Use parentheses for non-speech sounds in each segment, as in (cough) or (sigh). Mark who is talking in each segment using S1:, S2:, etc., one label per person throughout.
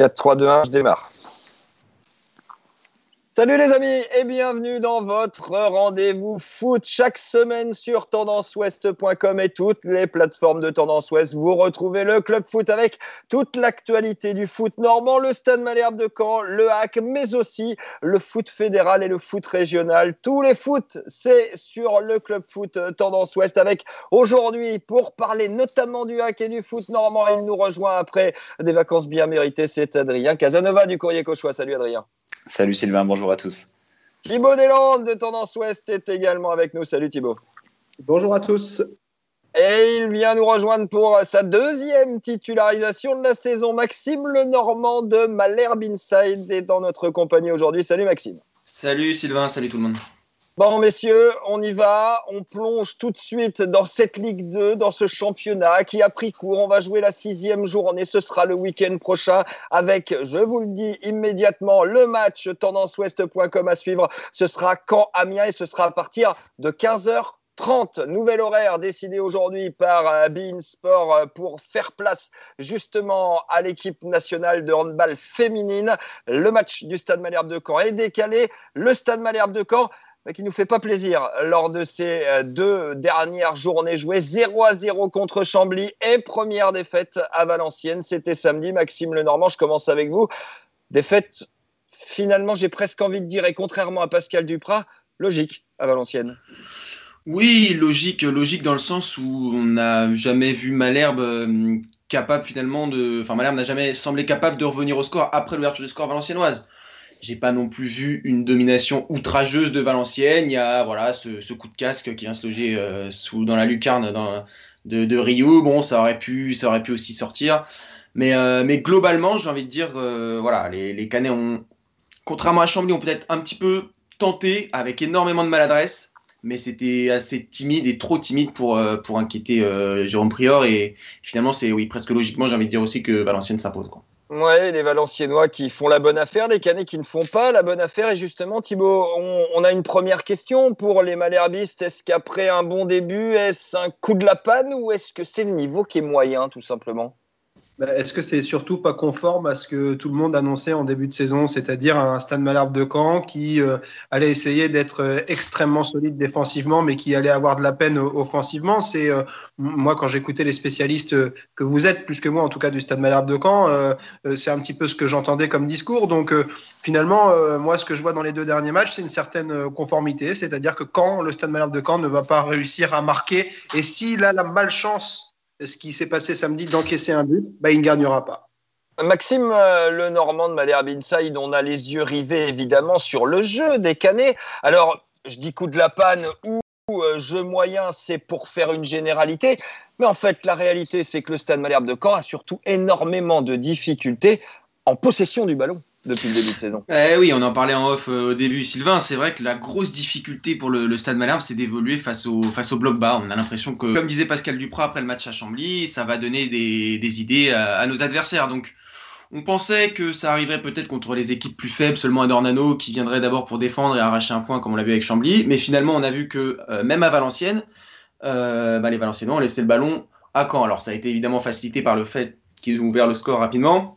S1: 4, 3, 2, 1, je démarre. Salut les amis et bienvenue dans votre rendez-vous foot chaque semaine sur tendanceouest.com et toutes les plateformes de Tendance Ouest. Vous retrouvez le club foot avec toute l'actualité du foot normand, le Stade Malherbe de Caen, le hack, mais aussi le foot fédéral et le foot régional. Tous les foot, c'est sur le club foot Tendance Ouest avec aujourd'hui pour parler notamment du hack et du foot normand. Il nous rejoint après des vacances bien méritées, c'est Adrien Casanova du Courrier Cauchois. Salut Adrien.
S2: Salut Sylvain, bonjour à tous.
S1: Thibaut Deslandes de Tendance Ouest est également avec nous. Salut Thibaut.
S3: Bonjour à tous.
S1: Et il vient nous rejoindre pour sa deuxième titularisation de la saison. Maxime Lenormand de Malherbe Inside est dans notre compagnie aujourd'hui. Salut Maxime.
S4: Salut Sylvain, salut tout le monde.
S1: Bon, messieurs, on y va. On plonge tout de suite dans cette Ligue 2, dans ce championnat qui a pris court. On va jouer la sixième journée. Ce sera le week-end prochain avec, je vous le dis immédiatement, le match tendanceouest.com à suivre. Ce sera quand Amiens et ce sera à partir de 15h 30, nouvel horaire décidé aujourd'hui par euh, Bein Sport euh, pour faire place justement à l'équipe nationale de handball féminine. Le match du Stade Malherbe de Caen est décalé. Le Stade Malherbe de Caen mais qui nous fait pas plaisir lors de ces euh, deux dernières journées jouées. 0 à 0 contre Chambly et première défaite à Valenciennes. C'était samedi. Maxime Lenormand, je commence avec vous. Défaite, finalement, j'ai presque envie de dire, et contrairement à Pascal Duprat, logique à Valenciennes.
S4: Oui, logique, logique dans le sens où on n'a jamais vu Malherbe euh, capable finalement de. Enfin, Malherbe n'a jamais semblé capable de revenir au score après l'ouverture du score valenciennoise. J'ai pas non plus vu une domination outrageuse de Valenciennes. Il y a voilà ce, coup de casque qui vient se loger euh, sous, dans la lucarne de, Rio. Bon, ça aurait pu, ça aurait pu aussi sortir. Mais, euh, mais globalement, j'ai envie de dire, euh, voilà, les, les Canets ont, contrairement à Chambly, ont peut-être un petit peu tenté avec énormément de maladresse, mais c'était assez timide et trop timide pour, pour inquiéter Jérôme Prior. Et finalement, c'est oui, presque logiquement, j'ai envie de dire aussi que Valenciennes s'impose.
S1: Ouais, les Valenciennois qui font la bonne affaire, les Canets qui ne font pas la bonne affaire. Et justement, Thibaut, on, a une première question pour les Malherbistes. Est-ce qu'après un bon début, est-ce un coup de la panne ou est-ce que c'est le niveau qui est moyen, tout simplement?
S3: Est-ce que c'est surtout pas conforme à ce que tout le monde annonçait en début de saison, c'est-à-dire un Stade Malherbe de Caen qui euh, allait essayer d'être euh, extrêmement solide défensivement, mais qui allait avoir de la peine offensivement? C'est euh, moi quand j'écoutais les spécialistes que vous êtes, plus que moi en tout cas du Stade Malherbe de Caen, c'est un petit peu ce que j'entendais comme discours. Donc finalement, moi ce que je vois dans les deux derniers matchs, c'est une certaine conformité, c'est-à-dire que quand le Stade Malherbe de Caen ne va pas réussir à marquer, et s'il a la malchance ce qui s'est passé samedi d'encaisser un but, bah, il ne gagnera pas.
S1: Maxime euh, Le Normand de Malherbe Inside, on a les yeux rivés évidemment sur le jeu des Canets. Alors, je dis coup de la panne ou euh, jeu moyen, c'est pour faire une généralité. Mais en fait, la réalité, c'est que le Stade Malherbe de Caen a surtout énormément de difficultés en possession du ballon depuis le début de saison.
S4: Eh oui, on en parlait en off euh, au début, Sylvain. C'est vrai que la grosse difficulté pour le, Stade Malherbe, c'est d'évoluer face au, face au bloc bas. On a l'impression que, comme disait Pascal Duprat après le match à Chambly, ça va donner des, idées à, nos adversaires. Donc, on pensait que ça arriverait peut-être contre les équipes plus faibles, seulement à Dornano, qui viendrait d'abord pour défendre et arracher un point, comme on l'a vu avec Chambly. Mais finalement, on a vu que euh, même à Valenciennes, euh, bah, les Valenciennes ont laissé le ballon à Caen. Alors, ça a été évidemment facilité par le fait qu'ils ont ouvert le score rapidement.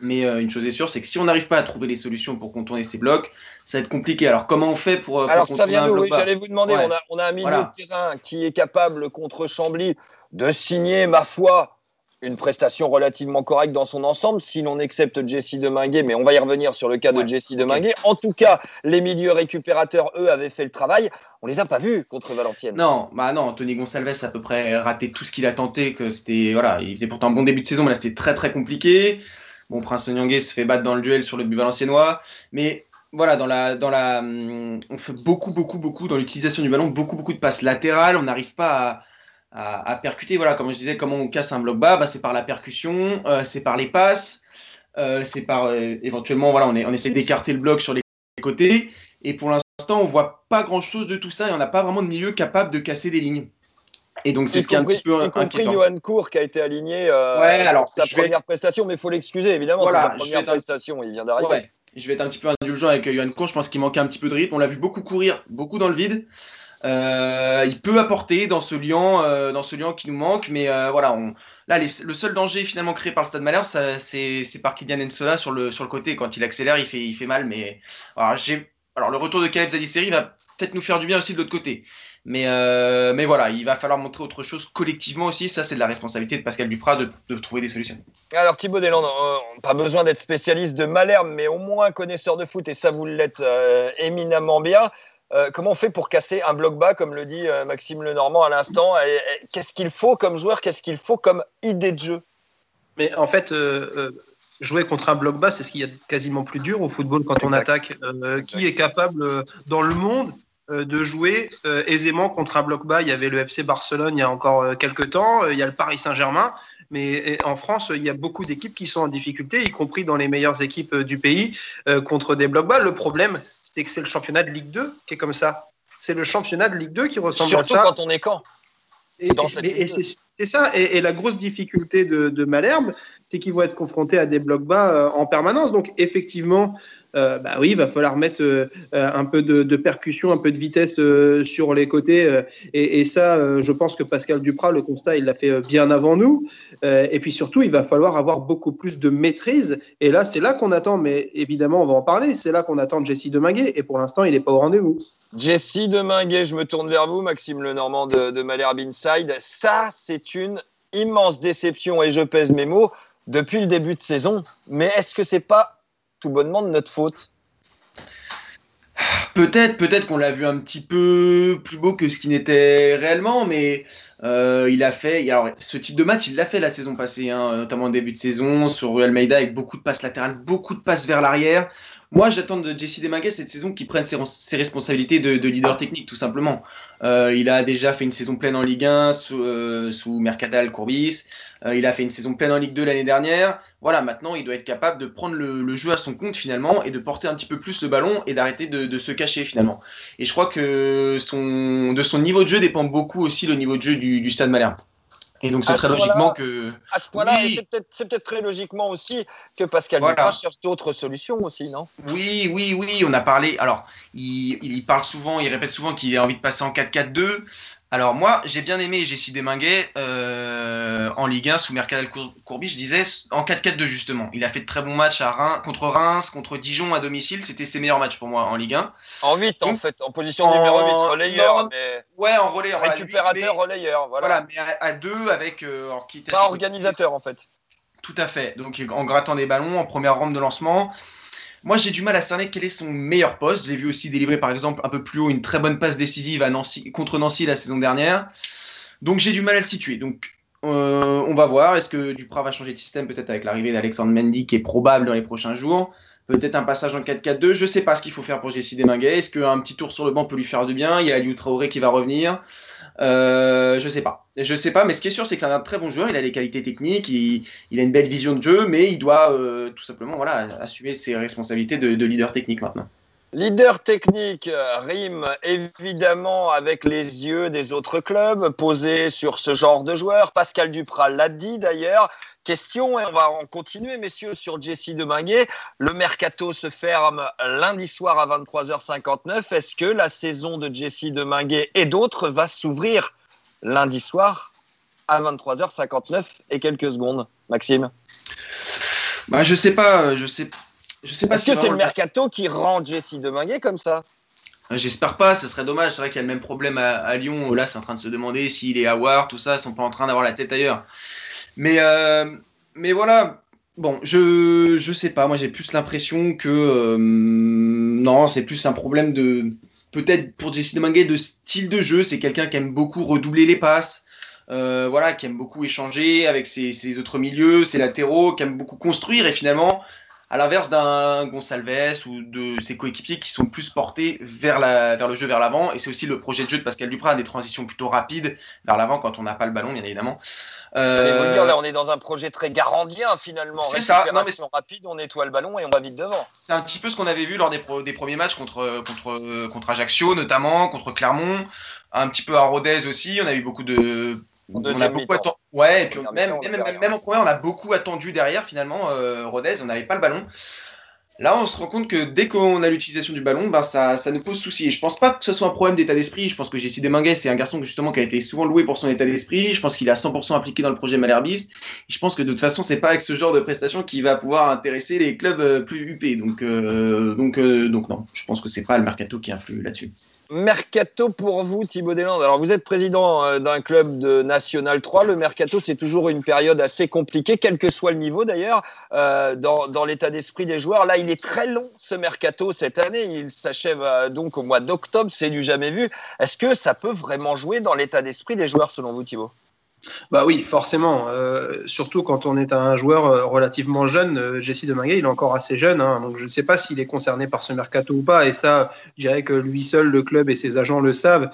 S4: Mais euh, une chose est sûre, c'est que si on n'arrive pas à trouver les solutions pour contourner ces blocs, ça va être compliqué. Alors comment on fait pour, euh,
S1: Alors ça vient oui, j'allais vous demander, on, a, on, a, un milieu de terrain qui est capable contre Chambly de signer, ma foi, une prestation relativement correcte dans son ensemble, si l'on accepte Jesse Deminguet, mais on va y revenir sur le cas de Jesse Deminguet. En tout cas, les milieux récupérateurs, eux, avaient fait le travail. On les a pas vus contre Valenciennes.
S4: Non, bah non, Tony Gonçalves a à peu près raté tout ce qu'il a tenté, que c'était voilà, il faisait pourtant un bon début de saison, mais là c'était très très compliqué. Bon, Prince Nyangé se fait battre dans le duel sur le but valenciennois. Mais voilà, dans la, dans la, hum, on fait beaucoup, beaucoup, beaucoup dans l'utilisation du ballon, beaucoup, beaucoup de passes latérales. On n'arrive pas à, percuter. Voilà, comme je disais, comment on casse un bloc bas bah, C'est par la percussion, euh, c'est par les passes, euh, c'est par euh, éventuellement, voilà, on essaie d'écarter le bloc sur les côtés. Et pour l'instant, on voit pas grand chose de tout ça et on n'a pas vraiment de milieu capable de casser des lignes.
S1: Et donc c'est ce qui est un petit peu y compris Johan Cour qui a été aligné euh, ouais, alors, sa première prestation, mais il faut l'excuser évidemment. Voilà, c'est sa première prestation, il vient d'arriver. Ouais.
S4: Je vais être un petit peu indulgent avec Johan Cour. Je pense qu'il manquait un petit peu de rythme. On l'a vu beaucoup courir, beaucoup dans le vide. il peut apporter dans ce lien, dans ce lien qui nous manque, mais voilà, on, là, le seul danger finalement créé par le Stade Malherbe, c'est par Kylian Ensola sur le, sur le côté. Quand il accélère, il fait, il fait mal, mais alors, alors le retour de Caleb Zadisseri va peut-être nous faire du bien aussi de l'autre côté. Mais, euh, mais voilà, il va falloir montrer autre chose collectivement aussi. Ça, c'est de la responsabilité de Pascal Duprat de, de trouver des solutions.
S1: Alors, Thibaut Deslandes, euh, pas besoin d'être spécialiste de Malherbe, mais au moins connaisseur de foot, et ça, vous l'êtes euh, éminemment bien. comment on fait pour casser un bloc bas, comme le dit Maxime Lenormand à l'instant? Qu'est-ce qu'il faut comme joueur? Qu'est-ce qu'il faut comme idée de jeu?
S3: Mais en fait, jouer contre un bloc bas, c'est ce qu'il y a quasiment plus dur au football quand on attaque. qui est capable dans le monde euh, de jouer euh, aisément contre un bloc bas. Il y avait le FC Barcelone il y a encore euh, quelques temps, il y a le Paris Saint-Germain, mais en France, il y a beaucoup d'équipes qui sont en difficulté, y compris dans les meilleures équipes du pays, contre des blocs bas. Le problème, c'est que c'est le championnat de Ligue 2 qui est comme ça. C'est le championnat de Ligue 2 qui ressemble
S1: à
S3: ça.
S1: Surtout quand on est quand
S3: et, c'est ça. Et, la grosse difficulté de, de Malherbe, c'est qu'ils vont être confrontés à des blocs bas en permanence. Donc, effectivement, euh, bah oui, il va falloir mettre euh, un peu de, percussion, un peu de vitesse euh, sur les côtés. Et, ça, je pense que Pascal Duprat, le constat, il l'a fait bien avant nous. et puis surtout, il va falloir avoir beaucoup plus de maîtrise. Et là, c'est là qu'on attend, mais évidemment, on va en parler. C'est là qu'on attend Jesse Deminguet. Et pour l'instant, il n'est pas au rendez-vous.
S1: Jesse Deminguet, je me tourne vers vous, Maxime Lenormand de, de Malherbe Inside. Ça, c'est une immense déception, et je pèse mes mots, depuis le début de saison. Mais est-ce que c'est pas tout bonnement de notre faute?
S4: Peut-être, peut-être qu'on l'a vu un petit peu plus beau que ce qui n'était réellement, mais euh, il a fait. Ce type de match, il l'a fait la saison passée, hein, notamment au début de saison sur Real Maida avec beaucoup de passes latérales, beaucoup de passes vers l'arrière. Moi, j'attends de Jesse Demanguet cette saison qu'il prenne ses, responsabilités de, leader technique, tout simplement. Euh, il a déjà fait une saison pleine en Ligue 1 sous, euh, sous Mercadal Courbis. Euh, il a fait une saison pleine en Ligue 2 l'année dernière. Voilà, maintenant, il doit être capable de prendre le, jeu à son compte finalement et de porter un petit peu plus le ballon et d'arrêter de, se cacher finalement. Et je crois que son, de son niveau de jeu dépend beaucoup aussi le niveau de jeu du, du Stade Malherbe. Et donc c'est très logiquement que.
S1: À ce point-là, c'est peut-être très logiquement aussi que Pascal voilà. cherche d'autres solutions aussi, non?
S4: Oui, oui, oui. On a parlé. Alors, il, il, parle souvent, il répète souvent qu'il a envie de passer en 4-4-2. Alors moi, j'ai bien aimé Jessie Desminguet euh, en Ligue 1 sous Mercadal Courbis, je disais en 4-4-2 justement. Il a fait de très bons matchs à Reims, contre Reims, contre Dijon à domicile, c'était ses meilleurs matchs pour moi en Ligue 1.
S1: En 8 en fait, en position numéro 8, relayeur. mais...
S4: Ouais, en relayeur.
S1: Récupérateur, relayeur, voilà. voilà.
S4: mais à 2 avec...
S1: Euh, Pas organisateur en fait.
S4: Tout à fait, donc en grattant des ballons, en première rampe de lancement. Moi, j'ai du mal à cerner quel est son meilleur poste. J'ai vu aussi délivrer, par exemple, un peu plus haut une très bonne passe décisive contre Nancy la saison dernière. Donc, j'ai du mal à le situer. Donc, euh, on va voir. Est-ce que Duprat va changer de système, peut-être avec l'arrivée d'Alexandre Mendy, qui est probable dans les prochains jours? Peut-être un passage en 4-4-2. Je ne sais pas ce qu'il faut faire pour Jessie Desminguet. Est-ce qu'un petit tour sur le banc peut lui faire du bien? Il y a Aliou Traoré qui va revenir. Euh, je sais pas. Je sais pas, mais ce qui est sûr, c'est que c'est un très bon joueur. Il a les qualités techniques, il, a une belle vision de jeu, mais il doit euh, tout simplement voilà, assumer ses responsabilités de, leader technique maintenant.
S1: Leader technique rime évidemment avec les yeux des autres clubs posés sur ce genre de joueur. Pascal Duprat l'a dit d'ailleurs. Question, et on va en continuer, messieurs, sur Jesse Deminguet. Le mercato se ferme lundi soir à 23h59. Est-ce que la saison de Jesse Deminguet et d'autres va s'ouvrir lundi soir à 23h59 et quelques secondes? Maxime?
S4: Bah, Je sais pas. Je sais, je sais pas
S1: Est-ce que c'est le mercato qui rend Jesse Deminguet comme ça?
S4: J'espère pas, ce serait dommage. C'est vrai qu'il y a le même problème à, Lyon. Là, c'est en train de se demander s'il est à War, tout ça, ils sont pas en train d'avoir la tête ailleurs. Mais, euh, mais voilà, bon, je, je sais pas. Moi, j'ai plus l'impression que. Euh, non, c'est plus un problème de. Peut-être pour Jesse Deminguet de style de jeu. C'est quelqu'un qui aime beaucoup redoubler les passes. Euh, voilà, qui aime beaucoup échanger avec ses, ses, autres milieux, ses latéraux, qui aime beaucoup construire et finalement à l'inverse d'un Gonsalves ou de ses coéquipiers qui sont plus portés vers, la, vers le jeu vers l'avant. Et c'est aussi le projet de jeu de Pascal Duprat, des transitions plutôt rapides vers l'avant quand on n'a pas le ballon, bien évidemment.
S1: Euh... Vous dire, là, on est dans un projet très garandien finalement.
S4: C'est ça.
S1: Non, mais rapide, on nettoie le ballon et on va vite devant.
S4: C'est un petit peu ce qu'on avait vu lors des, des, premiers matchs contre, contre, contre Ajaccio, notamment, contre Clermont, un petit peu à Rodez aussi. On a eu beaucoup de
S1: on a beaucoup attendu.
S4: Ouais, et puis même, même, même, en première, on a beaucoup attendu derrière finalement. Euh, Rodez, on n'avait pas le ballon. Là, on se rend compte que dès qu'on a l'utilisation du ballon, ben ça, ça nous pose souci. Et je pense pas que ce soit un problème d'état d'esprit. Je pense que Jessie Deminguet, c'est un garçon justement qui a été souvent loué pour son état d'esprit. Je pense qu'il est à 100% impliqué dans le projet Malherbiste. Je pense que de toute façon, c'est pas avec ce genre de prestation qui va pouvoir intéresser les clubs euh, plus UP. Donc, euh, donc, euh, donc non, je pense que c'est pas le mercato qui influe là-dessus.
S1: Mercato pour vous, Thibaut Deslandes. Alors, vous êtes président euh, d'un club de National 3. Le mercato, c'est toujours une période assez compliquée, quel que soit le niveau d'ailleurs, euh, dans, dans l'état d'esprit des joueurs. Là, il est très long, ce mercato, cette année. Il s'achève euh, donc au mois d'octobre. C'est du jamais vu. Est-ce que ça peut vraiment jouer dans l'état d'esprit des joueurs, selon vous, Thibaut?
S3: Bah oui, forcément. Euh, surtout quand on est un joueur euh, relativement jeune. Euh, Jesse Deminguet, il est encore assez jeune. Hein, donc je ne sais pas s'il est concerné par ce mercato ou pas. Et ça, je dirais que lui seul, le club et ses agents le savent.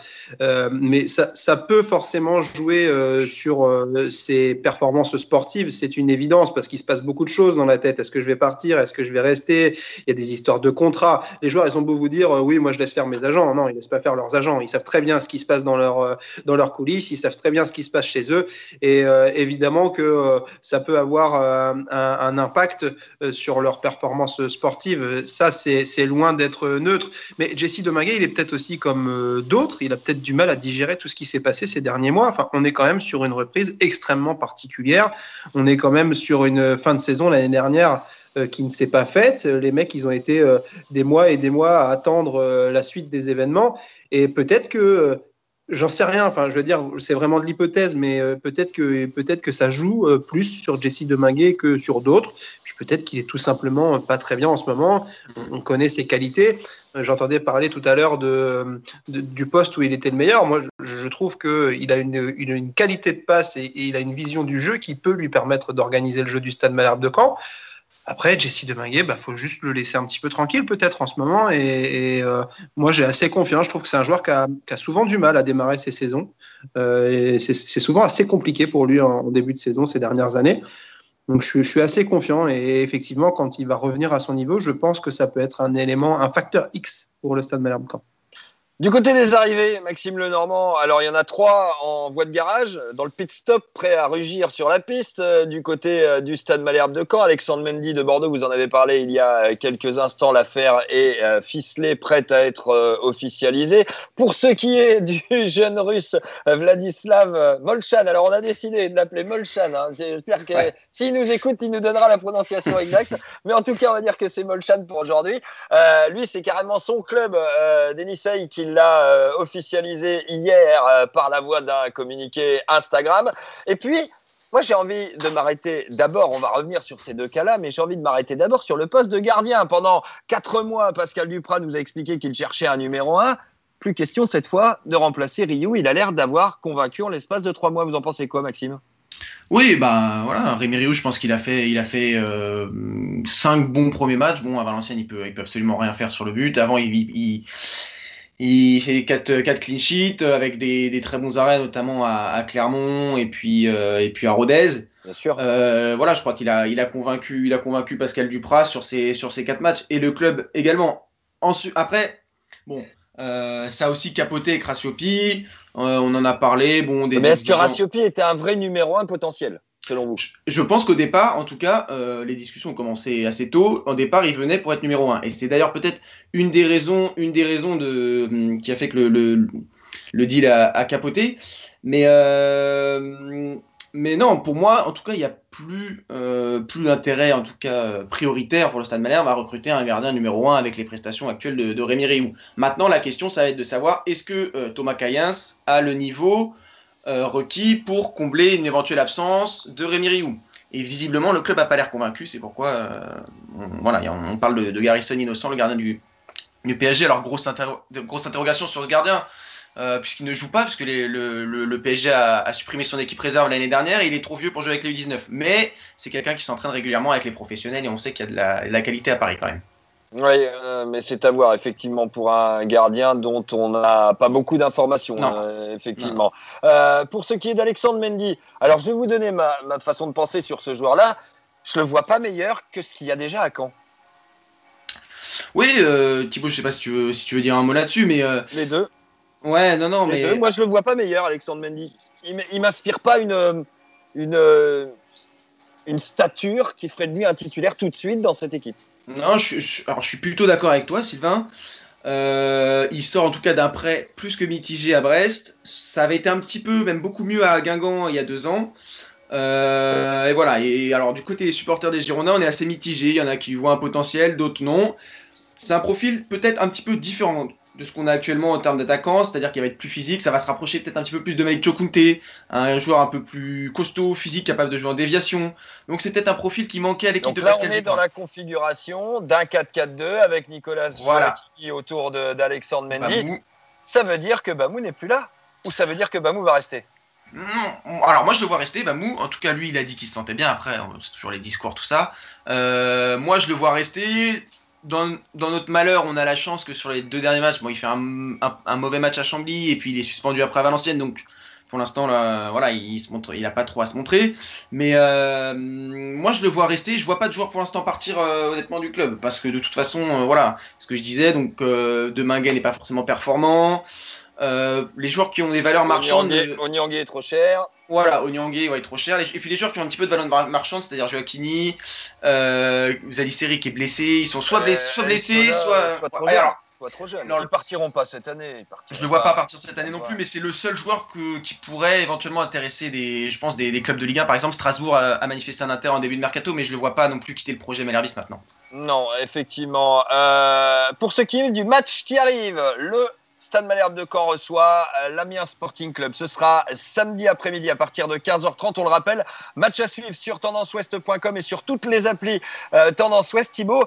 S3: Mais ça, ça, peut forcément jouer sur ses performances sportives. C'est une évidence parce qu'il se passe beaucoup de choses dans la tête. Est-ce que je vais partir? Est-ce que je vais rester? Il y a des histoires de contrats. Les joueurs, ils ont beau vous dire oui, moi je laisse faire mes agents. Non, ils ne laissent pas faire leurs agents. Ils savent très bien ce qui se passe dans leur, dans leurs coulisses. Ils savent très bien ce qui se passe chez eux et euh, évidemment que euh, ça peut avoir euh, un, impact sur leur performance sportive. Ça, c'est loin d'être neutre. Mais Jesse Dominguez, il est peut-être aussi comme d'autres. Il a peut-être du mal à digérer tout ce qui s'est passé ces derniers mois. Enfin, on est quand même sur une reprise extrêmement particulière. On est quand même sur une fin de saison l'année dernière qui ne s'est pas faite. Les mecs, ils ont été des mois et des mois à attendre la suite des événements. Et peut-être que J'en sais rien. Enfin, je veux dire, c'est vraiment de l'hypothèse, mais euh, peut-être que peut-être que ça joue euh, plus sur Jesse Deminguet que sur d'autres. Puis peut-être qu'il est tout simplement pas très bien en ce moment. On connaît ses qualités. Euh, j'entendais parler tout à l'heure de, du poste où il était le meilleur. Moi, je, je trouve qu'il a une, une, une, qualité de passe et, et, il a une vision du jeu qui peut lui permettre d'organiser le jeu du Stade Malherbe de Caen. Après, Jesse Deminguet, il bah, faut juste le laisser un petit peu tranquille peut-être en ce moment. Et, et euh, moi, j'ai assez confiance. Je trouve que c'est un joueur qui a, souvent du mal à démarrer ses saisons. Euh, c'est souvent assez compliqué pour lui en, début de saison ces dernières années. Donc je, je, suis assez confiant et effectivement, quand il va revenir à son niveau, je pense que ça peut être un élément, un facteur X pour le Stade Malherbe-Camp.
S1: Du côté des arrivées, Maxime Lenormand, alors il y en a trois en voie de garage, dans le pit stop, prêt à rugir sur la piste. Euh, du côté euh, du stade Malherbe de Caen, Alexandre Mendy de Bordeaux, vous en avez parlé il y a quelques instants, l'affaire est euh, ficelée, prête à être officialisée. Pour ce qui est du (laughs) jeune russe Vladislav Molchan, alors on a décidé de l'appeler Molchan, hein. j'espère que ouais. s'il nous écoute, il nous donnera la prononciation exacte, (laughs) mais en tout cas, on va dire que c'est Molchan pour aujourd'hui. Euh, lui, c'est carrément son club, euh, Denisei, qui l'a euh, officialisé hier euh, par la voie d'un communiqué Instagram. Et puis, moi, j'ai envie de m'arrêter d'abord, on va revenir sur ces deux cas-là, mais j'ai envie de m'arrêter d'abord sur le poste de gardien. Pendant quatre mois, Pascal Duprat nous a expliqué qu'il cherchait un numéro un. Plus question cette fois de remplacer Ryu. Il a l'air d'avoir convaincu en l'espace de trois mois. Vous en pensez quoi, Maxime?
S4: Oui, bah voilà, Rémi Rioux, je pense qu'il a fait, il a fait euh, cinq bons premiers matchs. Bon, à Valenciennes, il peut, il peut absolument rien faire sur le but. Avant, il, il, il fait 4, 4 clean sheets avec des, des, très bons arrêts, notamment à, à Clermont et puis, euh, et puis à Rodez.
S1: Bien sûr.
S4: Euh, voilà, je crois qu'il a, il a, convaincu, il a convaincu Pascal Duprat sur ces, sur ces quatre matchs et le club également. Ensuite, après, bon, euh, ça a aussi capoté avec Rassiopi. Euh, on en a parlé. Bon,
S1: des Mais est-ce que Rassiopi était un vrai numéro un potentiel?
S4: Je pense qu'au départ, en tout cas, euh, les discussions ont commencé assez tôt. Au départ, il venait pour être numéro un. Et c'est d'ailleurs peut-être une des raisons, une des de, qui a fait que le, deal a, capoté. Mais, euh, mais non, pour moi, en tout cas, il n'y a plus, euh, plus d'intérêt, en tout cas prioritaire pour le Stade Malherbe à recruter un gardien numéro un avec les prestations actuelles de, Rémi Rioux. Maintenant, la question, ça va être de savoir est-ce que Thomas Cayens a le niveau requis pour combler une éventuelle absence de Rémi Rioux. Et visiblement, le club n'a pas l'air convaincu. C'est pourquoi euh, on, voilà, on, parle de, de Garrison Innocent, le gardien du, du PSG. Alors, grosse, interro grosse interrogation sur ce gardien, euh, puisqu'il ne joue pas, puisque le, le, PSG a, a, supprimé son équipe réserve l'année dernière. Et il est trop vieux pour jouer avec les U19. Mais c'est quelqu'un qui s'entraîne régulièrement avec les professionnels et on sait qu'il y a de la, de la qualité à Paris quand même.
S1: Oui, euh, mais c'est à voir, effectivement, pour un gardien dont on n'a pas beaucoup d'informations, euh, effectivement. Euh, pour ce qui est d'Alexandre Mendy, alors je vais vous donner ma, ma, façon de penser sur ce joueur-là. Je le vois pas meilleur que ce qu'il y a déjà à Caen.
S4: Oui, euh, Thibaut, je sais pas si tu veux, si tu veux dire un mot là-dessus, mais.
S1: Les deux.
S4: Ouais, non, non,
S1: Les
S4: mais.
S1: Deux. Moi, je le vois pas meilleur, Alexandre Mendy. Il m'inspire pas une, une, une stature qui ferait de lui un titulaire tout de suite dans cette équipe.
S4: Non, je, alors, je suis plutôt d'accord avec toi, Sylvain. Euh, il sort en tout cas d'un prêt plus que mitigé à Brest. Ça avait été un petit peu, même beaucoup mieux à Guingamp il y a deux ans. Euh, et voilà. Et alors, du côté des supporters des Girondins, on est assez mitigé. Il y en a qui voient un potentiel, d'autres non. C'est un profil peut-être un petit peu différent de ce qu'on a actuellement en termes d'attaquants, c'est-à-dire qu'il va être plus physique, ça va se rapprocher peut-être un petit peu plus de Malik Chokunte, un joueur un peu plus costaud, physique, capable de jouer en déviation. Donc c'est peut-être un profil qui manquait à l'équipe de
S1: là, On est dans la configuration d'un 4-4-2 avec Nicolas voilà. autour d'Alexandre Mendy. Ça veut dire que Bamou n'est plus là? Ou ça veut dire que Bamou va rester?
S4: Alors moi je le vois rester, Bamou, en tout cas lui il a dit qu'il se sentait bien, après c'est toujours les discours tout ça. Euh, moi je le vois rester, dans, notre malheur, on a la chance que sur les deux derniers matchs, bon, il fait un, mauvais match à Chambly et puis il est suspendu après à Valenciennes. Donc pour l'instant, voilà, il se montre, il n'a pas trop à se montrer. Mais euh, moi, je le vois rester. Je vois pas de joueur pour l'instant partir euh, honnêtement du club parce que de toute façon, euh, voilà, ce que je disais. Donc, De Minguet n'est pas forcément performant. Les joueurs qui ont des valeurs marchandes.
S1: Onyangé est trop cher.
S4: Voilà, Onyangé ouais, est trop cher. Et puis les joueurs qui ont un petit peu de valeur marchande, c'est-à-dire Joaquini, euh, Zaliseri qui est blessé, ils sont soit, blessés, soit, blessés, soit,
S1: trop jeunes. Soit trop ils partiront pas cette année.
S4: Je ne le vois pas partir cette année non plus, mais c'est le seul joueur que, qui pourrait éventuellement intéresser des, je pense, des, clubs de Ligue 1. Par exemple, Strasbourg a, manifesté un intérêt en début de mercato, mais je ne le vois pas non plus quitter le projet Malherbis maintenant.
S1: Non, effectivement. Euh, pour ce qui est du match qui arrive, le Stade Malherbe de Caen reçoit euh, l'Amiens Sporting Club. Ce sera samedi après-midi à partir de 15h30. On le rappelle, match à suivre sur tendanceouest.com et sur toutes les applis euh, Tendance Ouest. Thibaut,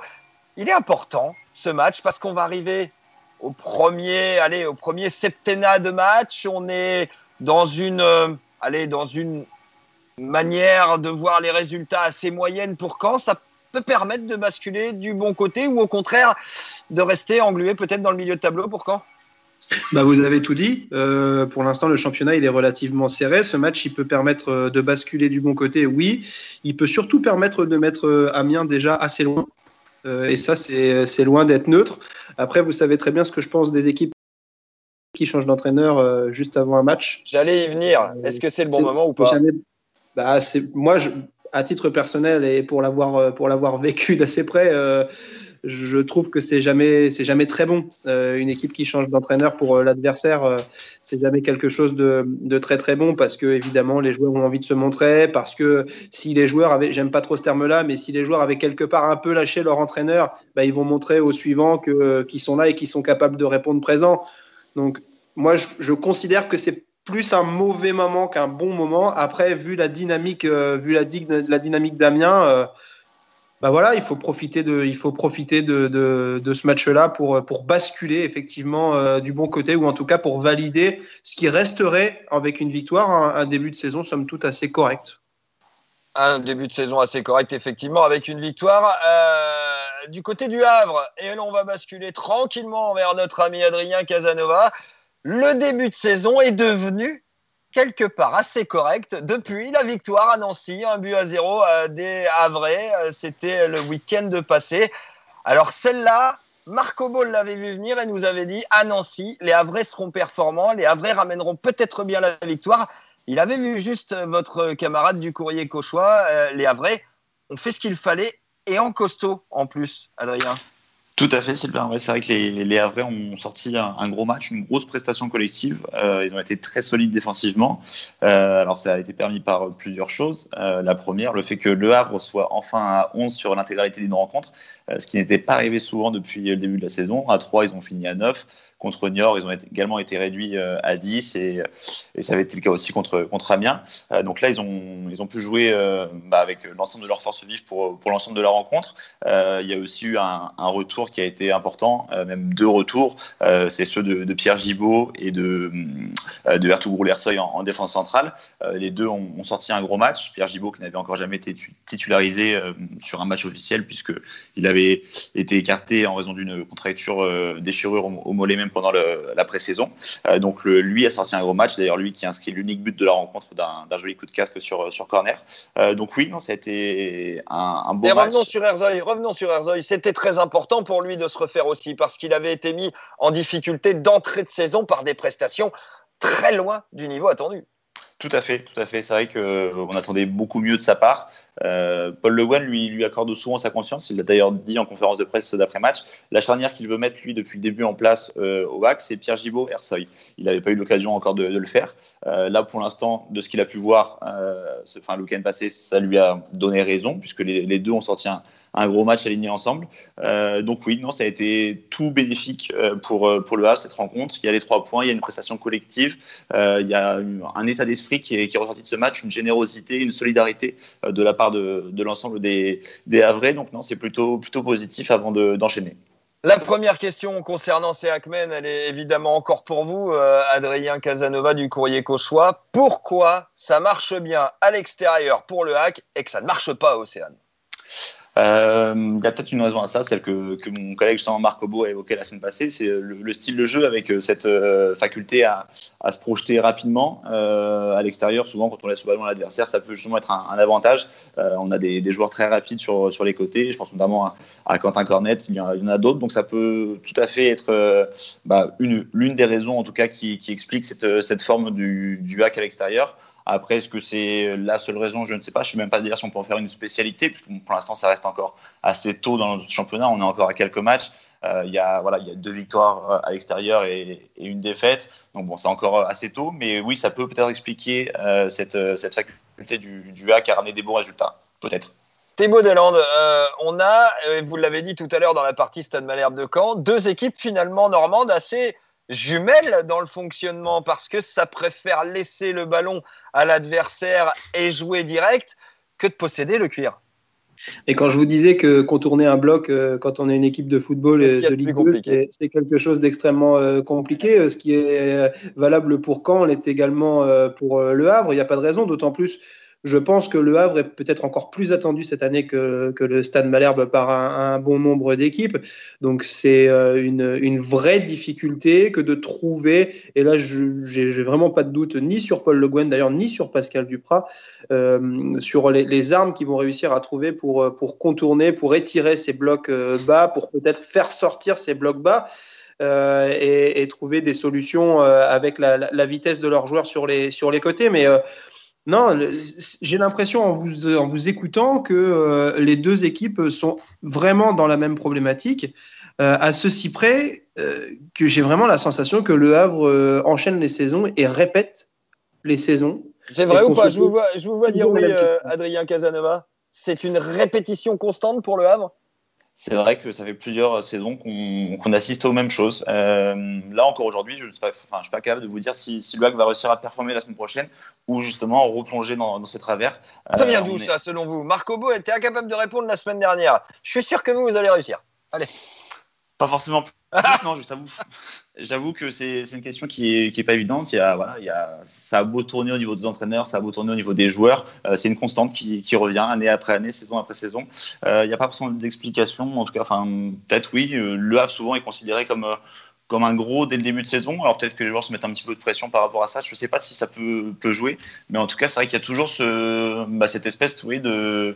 S1: il est important ce match parce qu'on va arriver au premier, allez, au premier septennat de match. On est dans une, euh, allez, dans une manière de voir les résultats assez moyennes pour Caen. Ça peut permettre de basculer du bon côté ou au contraire de rester englué peut-être dans le milieu de tableau pour Caen?
S3: Bah, vous avez tout dit. Euh, pour l'instant, le championnat il est relativement serré. Ce match, il peut permettre euh, de basculer du bon côté, oui. Il peut surtout permettre de mettre euh, Amiens déjà assez loin. et ça, c'est loin d'être neutre. Après, vous savez très bien ce que je pense des équipes qui changent d'entraîneur juste avant un match.
S1: J'allais y venir. Est-ce que c'est le bon moment ou pas?
S3: bah, Moi, je, à titre personnel et pour l'avoir (laughs) vécu d'assez près je trouve que c'est jamais, c'est jamais très bon. Euh, une équipe qui change d'entraîneur pour euh, l'adversaire, euh, c'est jamais quelque chose de, de, très très bon parce que évidemment les joueurs ont envie de se montrer, parce que si les joueurs avaient, j'aime pas trop ce terme-là, mais si les joueurs avaient quelque part un peu lâché leur entraîneur, bah, ils vont montrer aux suivants que qu'ils sont là et qu'ils sont capables de répondre présent. Donc moi, je, je considère que c'est plus un mauvais moment qu'un bon moment. Après, vu la dynamique, vu la, dynamique d'Amiens bah voilà, il faut profiter de, il faut profiter de, ce match-là pour, pour basculer effectivement euh, du bon côté ou en tout cas pour valider ce qui resterait avec une victoire, un, début de saison somme toute assez correct.
S1: Un début de saison assez correct effectivement avec une victoire. Euh, du côté du Havre, et là on va basculer tranquillement vers notre ami Adrien Casanova. Le début de saison est devenu quelque part assez correct depuis la victoire à Nancy, un but à zéro euh, des Havrais. Euh, c'était le week-end passé. Alors celle-là, Marco Ball l'avait vu venir et nous avait dit à Nancy, les Havrais seront performants, les Havrais ramèneront peut-être bien la victoire. Il avait vu juste votre camarade du courrier cauchois, euh, les Havrais ont fait ce qu'il fallait et en costaud en plus, Adrien.
S2: Tout à fait, Sylvain. c'est vrai que les, les Havrais ont sorti un, gros match, une grosse prestation collective. Euh, ils ont été très solides défensivement. Euh, alors, ça a été permis par plusieurs choses. Euh, la première, le fait que Le Havre soit enfin à 11 sur l'intégralité d'une rencontre, ce qui n'était pas arrivé souvent depuis le début de la saison. À 3, ils ont fini à 9. Contre Niort, ils ont également été réduits euh, à 10 et, ça avait été le cas aussi contre, contre Amiens. Euh, donc là, ils ont, ils ont pu jouer euh, bah, avec l'ensemble de leurs forces vives pour, pour l'ensemble de la rencontre. il y a aussi eu un, retour qui a été important, même deux retours. C'est ceux de, Pierre Gibaud et de, de Ertugrul Lersoy en, en, défense centrale. les deux ont, ont, sorti un gros match. Pierre Gibaud qui n'avait encore jamais été titularisé sur un match officiel puisqu'il avait été écarté en raison d'une contracture déchirure au, au mollet même pendant la pré-saison. Euh, donc lui a sorti un gros match, d'ailleurs lui qui a inscrit l'unique but de la rencontre d'un joli coup de casque sur, sur corner. Euh, donc oui, non, ça a été un,
S1: Et
S2: match.
S1: Revenons sur Herzoy, revenons sur Herzoy. C'était très important pour lui de se refaire aussi parce qu'il avait été mis en difficulté d'entrée de saison par des prestations très loin du niveau attendu.
S2: Tout à fait, tout à fait. C'est vrai qu'on euh, attendait beaucoup mieux de sa part. Euh, Paul Le Guen lui, accorde souvent sa conscience. Il l'a d'ailleurs dit en conférence de presse d'après-match. La charnière qu'il veut mettre, lui, depuis le début en place euh, au WAC, c'est Pierre Gibaud, Ersoy. Il n'avait pas eu l'occasion encore de, le faire. là, pour l'instant, de ce qu'il a pu voir, enfin, le week-end passé, ça lui a donné raison, puisque les, les deux ont sorti un, un gros match aligné ensemble. Euh, donc oui, non, ça a été tout bénéfique euh, pour, euh, pour le Havre, cette rencontre. Il y a les trois points, il y a une prestation collective, il y a un état d'esprit qui est, qui ressorti de ce match, une générosité, une solidarité de la part de, de l'ensemble des, des Havrais. Donc non, c'est plutôt, plutôt positif avant d'enchaîner.
S1: la première question concernant ces Hackmen, elle est évidemment encore pour vous, Adrien Casanova du Courrier Cauchois. Pourquoi ça marche bien à l'extérieur pour le hack et que ça ne marche pas à Océane?
S2: Euh, il y a peut-être une raison à ça, celle que, que mon collègue Jean-Marc Obo a évoqué la semaine passée, c'est le, style de jeu avec euh, cette euh, faculté à, à, se projeter rapidement à l'extérieur. Souvent, quand on laisse le ballon à l'adversaire, ça peut justement être un, avantage. on a des, joueurs très rapides sur, sur les côtés. Je pense notamment à, Quentin Cornet, il y en a, d'autres. Donc ça peut tout à fait être bah, l'une des raisons, en tout cas, qui, qui explique cette, cette forme du, du hack à l'extérieur. Après, est-ce que c'est la seule raison Je ne sais pas. Je ne sais même pas dire si on peut en faire une spécialité, puisque pour l'instant, ça reste encore assez tôt dans le championnat. On est encore à quelques matchs. Euh, il y, a, voilà, y a deux victoires euh, à l'extérieur et, une défaite. Donc bon, c'est encore assez tôt, mais oui, ça peut peut-être expliquer euh, cette, cette, faculté du, du hack à ramener des bons résultats. Peut-être.
S1: Thébault Deland, on a, vous l'avez dit tout à l'heure dans la partie Stade Malherbe de Caen, deux équipes finalement normandes assez jumelles dans le fonctionnement parce que ça préfère laisser le ballon à l'adversaire et jouer direct que de posséder le cuir.
S3: Et quand je vous disais que contourner un bloc euh, quand on est une équipe de football et de Ligue 2, c'est quelque chose d'extrêmement euh, compliqué. Euh, ce qui est valable pour Caen l'est également pour Le Havre. Il n'y a pas de raison, d'autant plus je pense que Le Havre est peut-être encore plus attendu cette année que, le Stade Malherbe par un, bon nombre d'équipes. Donc c'est euh, une, vraie difficulté que de trouver, et là j'ai vraiment pas de doute ni sur Paul Le Guen d'ailleurs, ni sur Pascal Duprat, euh, sur les, armes qu'ils vont réussir à trouver pour, pour contourner, pour étirer ces blocs euh, bas, pour peut-être faire sortir ces blocs bas. Euh, et, trouver des solutions avec la, vitesse de leurs joueurs sur les, sur les côtés. Mais non, j'ai l'impression en vous, en vous écoutant que euh, les deux équipes sont vraiment dans la même problématique, euh, à ceci près euh, que j'ai vraiment la sensation que Le Havre enchaîne les saisons et répète les saisons.
S1: C'est vrai ou pas? je vous, vois, je vous vois dire oui, Adrien Casanova. C'est une répétition constante pour Le Havre?
S2: C'est vrai que ça fait plusieurs saisons qu'on assiste aux mêmes choses. Euh, là encore aujourd'hui, je ne suis, pas, suis pas capable de vous dire si, si va réussir à performer la semaine prochaine ou justement replonger dans, dans ses travers.
S1: Ça vient euh, d'où ça, selon vous? Marco Beau était incapable de répondre la semaine dernière. Je suis sûr que vous, vous allez réussir. Allez.
S2: Pas forcément plus, non, J'avoue que c'est une question qui est pas évidente. Il y a, voilà, il y a, ça a beau tourner au niveau des entraîneurs, ça a beau tourner au niveau des joueurs. Euh, c'est une constante qui, revient année après année, saison après saison. Euh, il n'y a pas forcément d'explication. En tout cas, enfin, peut-être oui. Euh, le Havre souvent est considéré comme comme un gros dès le début de saison. Alors peut-être que les joueurs se mettent un petit peu de pression par rapport à ça. Je ne sais pas si ça peut, peut jouer, mais en tout cas, c'est vrai qu'il y a toujours bah, cette espèce de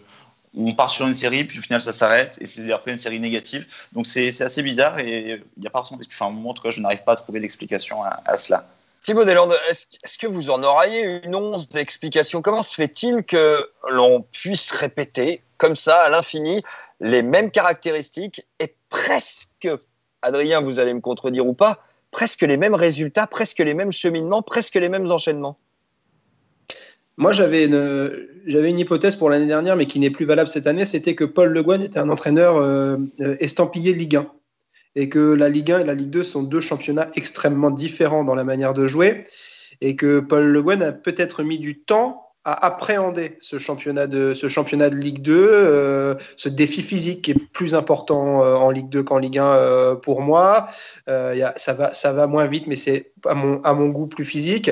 S2: on part sur une série, puis au final ça s'arrête, et c'est après une série négative. Donc c'est assez bizarre, et il n'y a pas forcément enfin, moment, en tout cas, je n'arrive pas à trouver d'explication à, cela.
S1: Thibaut Deslandes, est-ce que vous en auriez une once d'explication? Comment se fait-il que l'on puisse répéter comme ça à l'infini les mêmes caractéristiques et presque, Adrien, vous allez me contredire ou pas, presque les mêmes résultats, presque les mêmes cheminements, presque les mêmes enchaînements?
S3: Moi, j'avais une, hypothèse pour l'année dernière, mais qui n'est plus valable cette année, c'était que Paul Le Guen était un entraîneur euh, euh, estampillé Ligue 1. Et que la Ligue 1 et la Ligue 2 sont deux championnats extrêmement différents dans la manière de jouer. Et que Paul Le Guen a peut-être mis du temps à appréhender ce championnat de, ce championnat de Ligue 2, euh, ce défi physique qui est plus important en Ligue 2 qu'en Ligue 1 pour moi. Ça, va, ça va moins vite, mais c'est à mon, goût plus physique.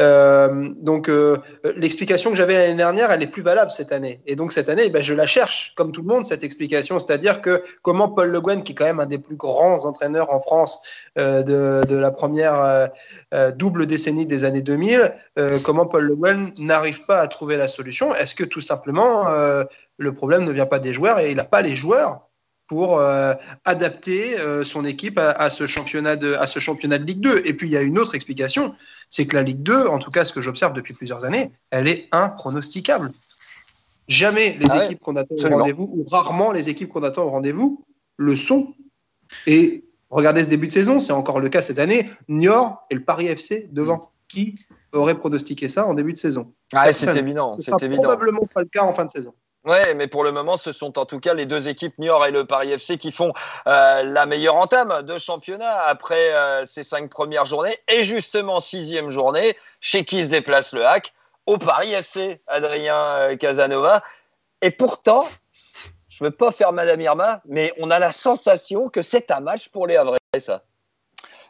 S3: Euh, donc euh, l'explication que j'avais l'année dernière, elle est plus valable cette année. Et donc cette année, ben, je la cherche, comme tout le monde, cette explication. C'est-à-dire que comment Paul Le Guen, qui est quand même un des plus grands entraîneurs en France euh, de, de, la première double décennie des années 2000, comment Paul Le Guen n'arrive pas à trouver la solution Est-ce que tout simplement le problème ne vient pas des joueurs et il n'a pas les joueurs pour adapter son équipe à, ce championnat de, à ce championnat de Ligue 2. Et puis il y a une autre explication, c'est que la Ligue 2, en tout cas ce que j'observe depuis plusieurs années, elle est impronosticable. Jamais les ah équipes qu'on attend au rendez-vous, ou rarement les équipes qu'on attend au rendez-vous, le sont. Et regardez ce début de saison, c'est encore le cas cette année. Niort et le Paris FC devant. Qui aurait pronostiqué ça en début de saison
S1: ah, C'est évident. C'est
S3: probablement pas le cas en fin de saison.
S1: Oui, mais pour le moment, ce sont en tout cas les deux équipes Niort et le Paris FC qui font euh, la meilleure entame de championnat après euh, ces cinq premières journées. Et justement, sixième journée, chez qui se déplace le hack? Au Paris FC, Adrien euh, Casanova. Et pourtant, je ne veux pas faire Madame Irma, mais on a la sensation que c'est un match pour les Havrais, ça.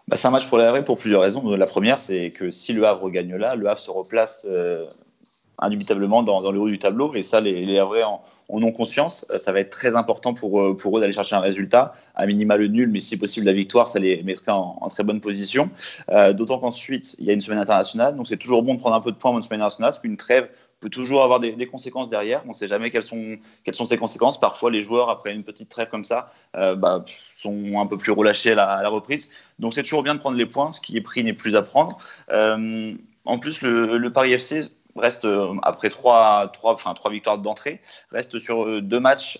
S2: Bah, c'est un match pour Havrais pour plusieurs raisons. La première, c'est que si le Havre gagne là, le Havre se replace euh, indubitablement dans, le haut du tableau. Et ça, les, les en, ont conscience. Ça va être très important pour, euh, pour eux d'aller chercher un résultat, à minima le nul, mais si possible la victoire, ça les mettrait en, très bonne position. Euh, d'autant qu'ensuite, il y a une semaine internationale. Donc c'est toujours bon de prendre un peu de points dans une semaine internationale, parce qu'une trêve peut toujours avoir des, conséquences derrière. On ne sait jamais quelles sont, quelles sont ces conséquences. Parfois, les joueurs, après une petite trêve comme ça, euh, bah, sont un peu plus relâchés à la, reprise. Donc, c'est toujours bien de prendre les points. Ce qui est pris n'est plus à prendre. Euh, en plus, le, Paris FC reste, euh, après trois, trois, enfin, trois victoires d'entrée, reste sur deux matchs.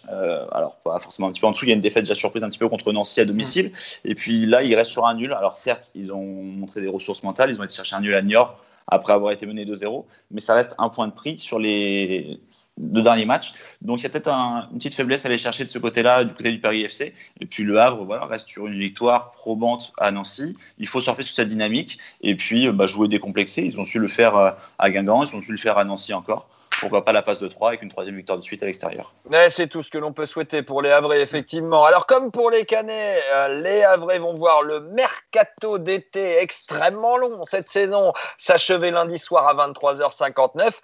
S2: alors, pas forcément un petit peu en dessous. Il y a une défaite déjà surprise un petit peu contre Nancy à domicile. Et puis là, il reste sur un nul. Alors, certes, ils ont montré des ressources mentales. Ils ont été chercher un nul à Niort après avoir été mené 2-0. Mais ça reste un point de prix sur les deux derniers matchs. Donc il y a peut-être une petite faiblesse à aller chercher de ce côté-là, du côté du Paris FC. Et puis le Havre voilà, reste sur une victoire probante à Nancy. Il faut surfer sur cette dynamique et puis bah, jouer décomplexé. Ils ont su le faire euh, à Guingamp, ils ont su le faire à Nancy encore pourquoi pas la passe de 3 avec une troisième victoire de suite à l'extérieur.
S1: c'est tout ce que l'on peut souhaiter pour les Havrais, effectivement. Alors, comme pour les Canets, euh, les Havrais vont voir le mercato d'été extrêmement long cette saison s'achever lundi soir à 23h59.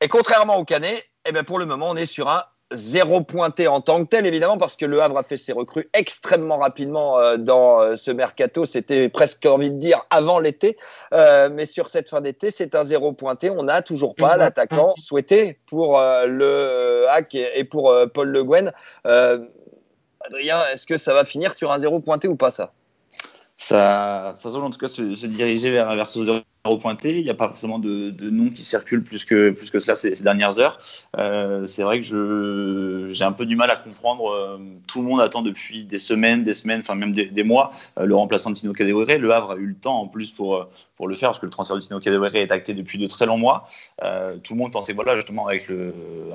S1: Et contrairement aux Canets, eh bien pour le moment, on est sur un zéro pointé en tant que tel, évidemment, parce que le Havre a fait ses recrues extrêmement rapidement euh, dans euh, ce mercato. C'était presque envie de dire avant l'été. Euh, mais sur cette fin d'été, c'est un zéro pointé. On n'a toujours pas l'attaquant souhaité pour le Hack et pour Paul Le Guen. Adrien, est-ce que ça va finir sur un zéro pointé ou pas ça?
S2: Ça, ça semble en tout cas se, diriger vers, vers ce zéro pointé. Il n'y a pas forcément de, de noms qui circulent plus que, plus que cela ces, dernières heures. Euh, c'est vrai que j'ai un peu du mal à comprendre. Euh, tout le monde attend depuis des semaines, des semaines, enfin même des, mois, euh, le remplaçant de Tino Kadewere. Le Havre a eu le temps en plus pour, pour le faire parce que le transfert de Tino Kadewere est acté depuis de très longs mois. tout le monde pensait, voilà, justement, avec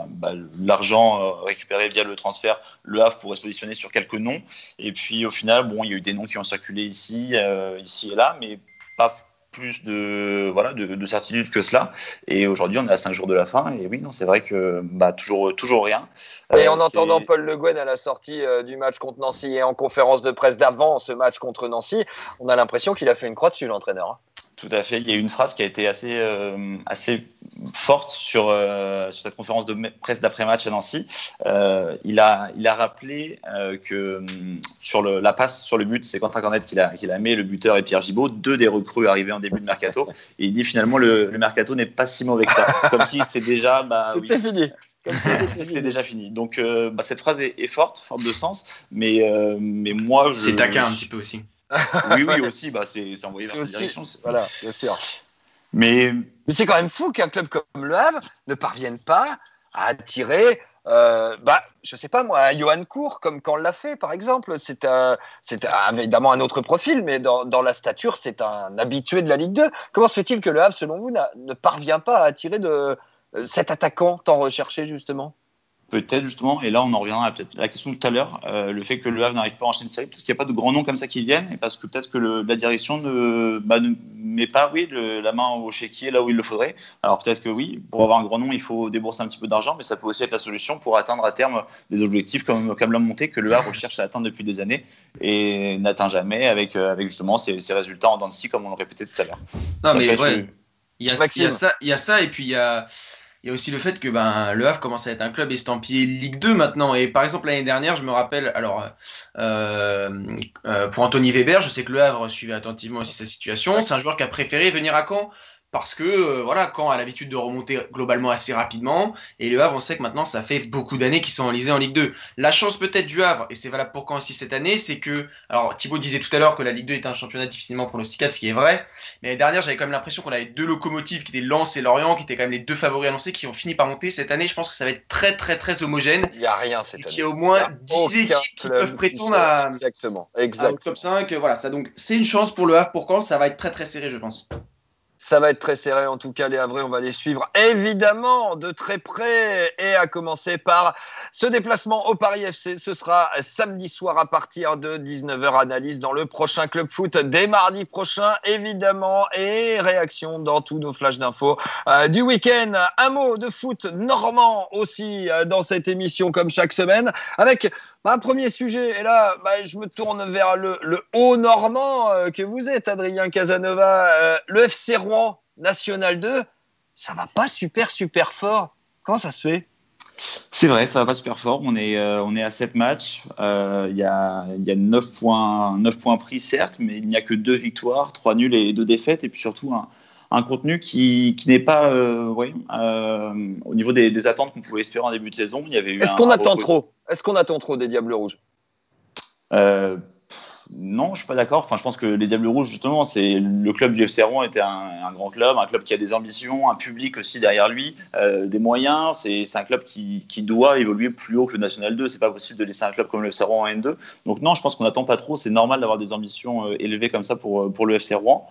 S2: bah, l'argent récupéré via le transfert, le Havre pourrait se positionner sur quelques noms. Et puis au final, bon, il y a eu des noms qui ont circulé ici, ici et là, mais pas plus de, voilà, de, certitude que cela. Et aujourd'hui, on est à 5 jours de la fin. Et oui, non, c'est vrai que bah, toujours, toujours rien.
S1: Et en euh, entendant Paul Le Guen à la sortie euh, du match contre Nancy et en conférence de presse d'avant ce match contre Nancy, on a l'impression qu'il a fait une croix dessus, l'entraîneur.
S2: Tout à fait. Il y a eu une phrase qui a été assez, euh, assez forte sur, euh, sur cette conférence de presse d'après-match à Nancy. Euh, il, a, il a rappelé que hum, sur le, la passe sur le but, c'est contre Cornet qu'il a, qu'il a mis, le buteur et Pierre Gibaud, deux des recrues arrivés en début de mercato. Et il dit finalement le, le mercato n'est pas si mauvais que ça. Comme si c'était déjà.
S1: Bah, c'était fini.
S2: Comme si c'était déjà fini. Donc bah, cette phrase est, forte, forte de sens, mais, mais moi je.
S4: C'est taquin un petit peu aussi
S2: oui, oui, (laughs) aussi, bah, c'est envoyé vers cette direction.
S1: Voilà, bien sûr. Mais, Mais c'est quand même fou qu'un club comme Le Havre ne parvienne pas à attirer, euh, bah, je sais pas moi, un Johan Cour, comme quand on l'a fait, par exemple. C'est évidemment un autre profil, mais dans, dans la stature, c'est un habitué de la Ligue 2. Comment se fait-il que Le Havre, selon vous, ne parvient pas à attirer de, euh, cet attaquant tant recherché, justement?
S2: Peut-être justement, et là on en reviendra à peut-être la question de tout à l'heure, euh, le fait que le Havre n'arrive pas à enchaîner une série, parce qu'il n'y a pas de grands noms comme ça qui viennent, et parce que peut-être que la direction ne, bah, ne, met pas oui, la main au chéquier là où il le faudrait. Alors peut-être que oui, pour avoir un grand nom, il faut débourser un petit peu d'argent, mais ça peut aussi être la solution pour atteindre à terme des objectifs comme, comme l'homme monté que le Havre cherche à atteindre depuis des années et n'atteint jamais avec, euh, avec justement ces, résultats en dents de scie, comme on le répétait tout à l'heure.
S4: Non, mais ouais, y, il y a ça, et puis il y a il y a aussi le fait que ben, Le Havre commence à être un club estampillé Ligue 2 maintenant. Et par exemple, l'année dernière, je me rappelle, alors euh, euh, pour Anthony Weber, je sais que Le Havre suivait attentivement aussi sa situation. C'est un joueur qui a préféré venir à Caen parce que euh, voilà, quand a l'habitude de remonter globalement assez rapidement, et le Havre, on sait que maintenant, ça fait beaucoup d'années qu'ils sont enlisés en Ligue 2. La chance peut-être du Havre, et c'est valable pour quand aussi cette année, c'est que, alors Thibaut disait tout à l'heure que la Ligue 2 est un championnat difficilement pronosticable, ce qui est vrai, mais l'année dernière, j'avais quand même l'impression qu'on avait deux locomotives qui étaient Lens et Lorient, qui étaient quand même les deux favoris annoncés, qui ont fini par monter. Cette année, je pense que ça va être très très très homogène.
S1: Il n'y a rien cette année.
S4: Il y a au moins 10 équipes qui peuvent prétendre à,
S1: Exactement. Exactement.
S4: top 5. Voilà, ça donc c'est une chance pour le Havre pour quand ça va être très très serré, je pense.
S1: Ça va être très serré, en tout cas, les Havrais, on va les suivre évidemment de très près. Et à commencer par ce déplacement au Paris FC. Ce sera samedi soir à partir de 19h. Analyse dans le prochain Club Foot dès mardi prochain, évidemment. Et réaction dans tous nos flashs d'infos euh, du week-end. Un mot de foot normand aussi euh, dans cette émission, comme chaque semaine, avec un premier sujet. Et là, bah, je me tourne vers le, le haut normand euh, que vous êtes, Adrien Casanova. Euh, le FC Rouen National 2, ça va pas super super fort. Quand ça se fait?
S2: C'est vrai, ça va pas super fort. On est, euh, on est à 7 matchs. Euh, Il y, a, y a 9 points, 9 points pris, certes, mais il n'y a que 2 victoires, 3 nuls et 2 défaites. Et puis surtout, un, un contenu qui, qui n'est pas euh, ouais, au niveau des, des attentes qu'on pouvait espérer en début de saison. Il y avait eu
S1: Est-ce qu'on attend trop? Est-ce qu'on attend trop des Diables Rouges?
S2: Euh, non, je suis pas d'accord. Enfin, je pense que les Diables Rouges, justement, c'est le club du FC Rouen était un, grand club, un club qui a des ambitions, un public aussi derrière lui, euh, des moyens. C'est un club qui, doit évoluer plus haut que le National 2. C'est pas possible de laisser un club comme le FC Rouen en N2. Donc non, je pense qu'on n'attend pas trop. C'est normal d'avoir des ambitions euh, élevées comme ça pour, pour le FC Rouen.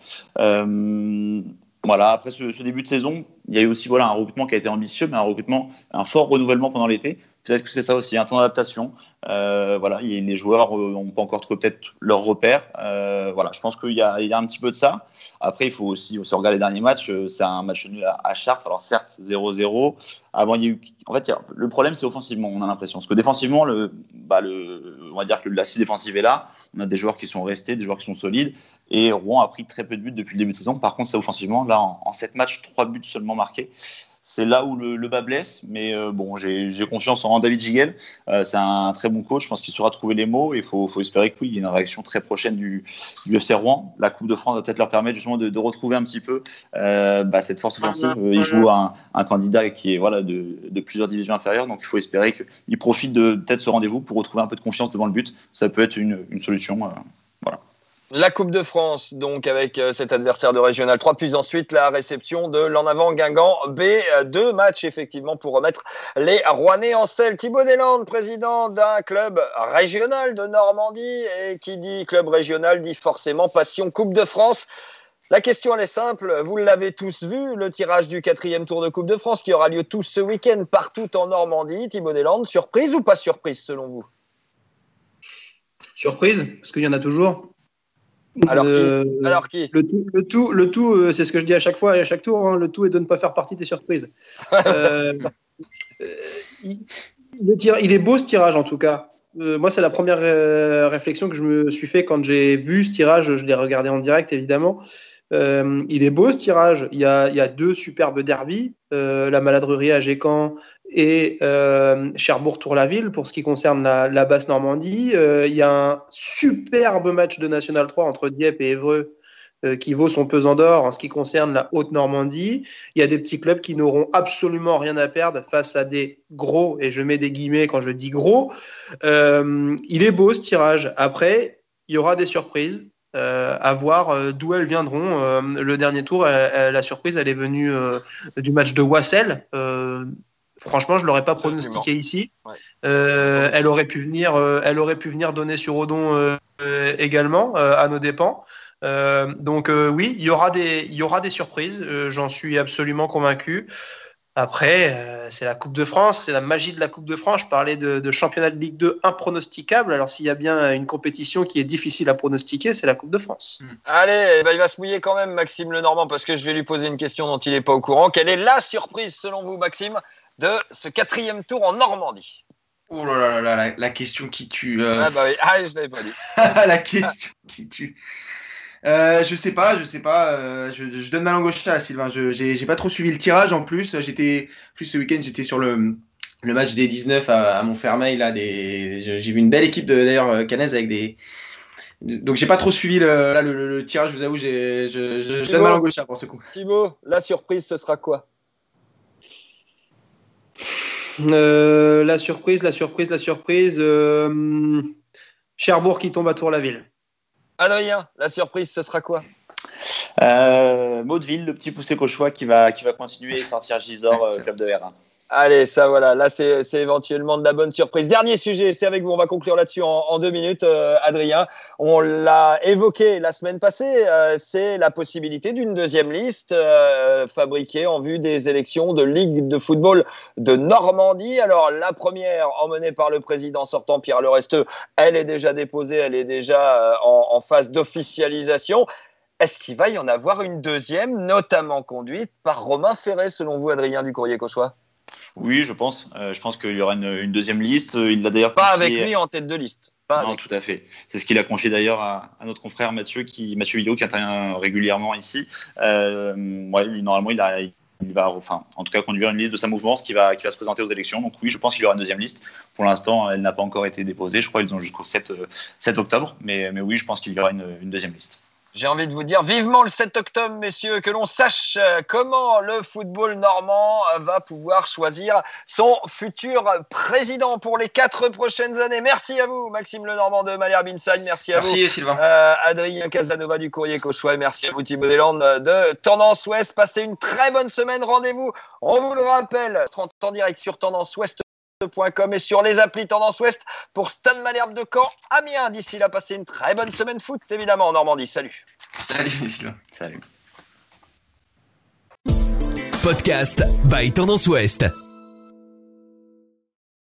S2: Voilà, après ce, ce début de saison, il y a eu aussi voilà, un recrutement qui a été ambitieux, mais un recrutement, un fort renouvellement pendant l'été. Peut-être que c'est ça aussi, un temps d'adaptation. Euh, voilà, les joueurs n'ont pas encore trouvé peut-être leur repère. Euh, voilà, je pense qu'il y, a- un petit peu de ça. Après, il faut aussi, aussi regarder les derniers matchs. Euh, C'est un match nul à, à Chartres. Alors certes, 0-0. Avant, il y a eu. En fait, le problème, c'est offensivement. On a l'impression, parce que défensivement, bah, on va dire que l'assise défensive est là. On a des joueurs qui sont restés, des joueurs qui sont solides. Et Rouen a pris très peu de buts depuis le début de saison. Par contre, c'est offensivement. Là, en, en 7 matchs, 3 buts seulement marqués. C'est là où le, le bas blesse. Mais euh, bon, j'ai confiance en David Giguel. Euh, c'est un très bon coach. Je pense qu'il saura trouver les mots. Et il faut, faut espérer que oui, il y ait une réaction très prochaine du, du FC Rouen. La Coupe de France va peut-être leur permettre justement de, de retrouver un petit peu euh, bah, cette force offensive. Euh, Il joue un, un candidat qui est voilà, de, de plusieurs divisions inférieures. Donc il faut espérer qu'il profite de peut-être ce rendez-vous pour retrouver un peu de confiance devant le but. Ça peut être une, une solution.
S1: La Coupe de France, donc avec euh, cet adversaire de Régional 3, puis ensuite la réception de l'en avant Guingamp B. Euh, Deux matchs effectivement pour remettre les Rouennais en selle. Thibaut Deslandes, président d'un club régional de Normandie, et qui dit club régional dit forcément passion Coupe de France. La question, elle est simple. Vous l'avez tous vu, le tirage du quatrième tour de Coupe de France qui aura lieu tous ce week-end partout en Normandie. Thibaut Deslandes, surprise ou pas surprise selon vous?
S3: Surprise, parce qu'il y en a toujours.
S1: Alors qui?
S3: Euh,
S1: Alors qui?
S3: le tout, le tout, le tout euh, c'est ce que je dis à chaque fois et à chaque tour, hein, le tout est de ne pas faire partie des surprises. (laughs) Euh, il, le tir- il est beau ce tirage en tout cas. Moi, c'est la première réflexion que je me suis fait quand j'ai vu ce tirage. Je l'ai regardé en direct, évidemment. Euh, il est beau ce tirage. Il y a, deux superbes derbies, euh, la maladrerie à Gécamp et euh, Cherbourg-Tour-la-Ville pour ce qui concerne la, la basse Normandie. Il y a un superbe match de National 3 entre Dieppe et Évreux qui vaut son pesant d'or en ce qui concerne la Haute-Normandie. Il y a des petits clubs qui n'auront absolument rien à perdre face à des gros, et je mets des guillemets quand je dis gros. Il est beau ce tirage. Après, il y aura des surprises. Euh, à voir euh, d'où elles viendront. Euh, le dernier tour, la surprise, elle est venue euh, du match de Wassel. Franchement, je l'aurais pas pronostiqué ici.
S1: Ouais.
S3: Elle aurait pu venir, elle aurait pu venir donner sur Odon également à nos dépens. Donc oui, il y aura des, il y aura des surprises. J'en suis absolument convaincu. Après, euh, c'est la Coupe de France, c'est la magie de la Coupe de France. Je parlais de, de championnat de Ligue 2 impronosticable. Alors s'il y a bien une compétition qui est difficile à pronostiquer, c'est la Coupe de France.
S1: Allez, eh ben, il va se mouiller quand même, Maxime Lenormand, parce que je vais lui poser une question dont il n'est pas au courant. Quelle est la surprise, selon vous, Maxime, de ce quatrième tour en Normandie?
S4: Oh là là là là, la, la question qui tue. euh,
S1: Ah bah oui, ah, je l'avais pas dit. (laughs)
S4: la question qui tue. Euh, je sais pas, je sais pas. euh, je, je donne ma langue au chat, Sylvain. Je j'ai pas trop suivi le tirage en plus. J'étais plus ce week-end, j'étais sur le le match des 19 à, à Montfermeil là. Des j'ai vu une belle équipe de d'ailleurs euh, canaise avec des Donc j'ai pas trop suivi le, là, le, tirage, je vous avoue, je, je, je donne ma langue au chat pour ce coup.
S1: Thibaut, la surprise, ce sera quoi?
S3: Euh, La surprise, la surprise, la surprise. Euh, Cherbourg qui tombe à Tour-la-Ville.
S1: Adrien, la surprise, ce sera quoi?
S2: Euh, Maudeville, le petit poussé cauchois qui va, qui va continuer et sortir Gisors, euh, club de R1.
S1: Allez, ça voilà, là c'est éventuellement de la bonne surprise. Dernier sujet, c'est avec vous, on va conclure là-dessus en, deux minutes, euh, Adrien. On l'a évoqué la semaine passée, euh, c'est la possibilité d'une deuxième liste euh, fabriquée en vue des élections de Ligue de football de Normandie. Alors la première, emmenée par le président sortant Pierre Leresteux, elle est déjà déposée, elle est déjà en, en phase d'officialisation. Est-ce qu'il va y en avoir une deuxième, notamment conduite par Romain Ferré, selon vous, Adrien du Courrier Cauchois?
S2: Oui, je pense. Euh, je pense qu'il y aura une, deuxième liste. Il l'a d'ailleurs
S1: pas avec lui en tête de liste.
S2: non, tout à fait. C'est ce qu'il a confié d'ailleurs à, notre confrère Mathieu, qui Mathieu Villot, qui intervient régulièrement ici. Euh, normalement, il, il va, enfin, en tout cas, conduire une liste de sa mouvement, qui va, qui va se présenter aux élections. Donc oui, je pense qu'il y aura une deuxième liste. Pour l'instant, elle n'a pas encore été déposée. Je crois qu'ils ont jusqu'au 7, 7 octobre. Mais, mais oui, je pense qu'il y aura une deuxième liste.
S1: J'ai envie de vous dire vivement le 7 octobre, messieurs, que l'on sache euh, comment le football normand va pouvoir choisir son futur président pour les quatre prochaines années. Merci à vous, Maxime Lenormand de Malherbe Inside. Merci à
S4: vous,
S1: Sylvain. Euh, Adrien Casanova du Courrier Cauchois. Merci à vous, Thibaut Deslandes de Tendance Ouest. Passez une très bonne semaine. Rendez-vous, on vous le rappelle, 30 ans direct sur Tendance Ouest et sur les applis Tendance Ouest pour Stan Malherbe de Caen, Amiens. D'ici là, passez une très bonne semaine foot, évidemment, en Normandie. Salut.
S4: Salut,
S2: Salut.
S5: Podcast by Tendance Ouest.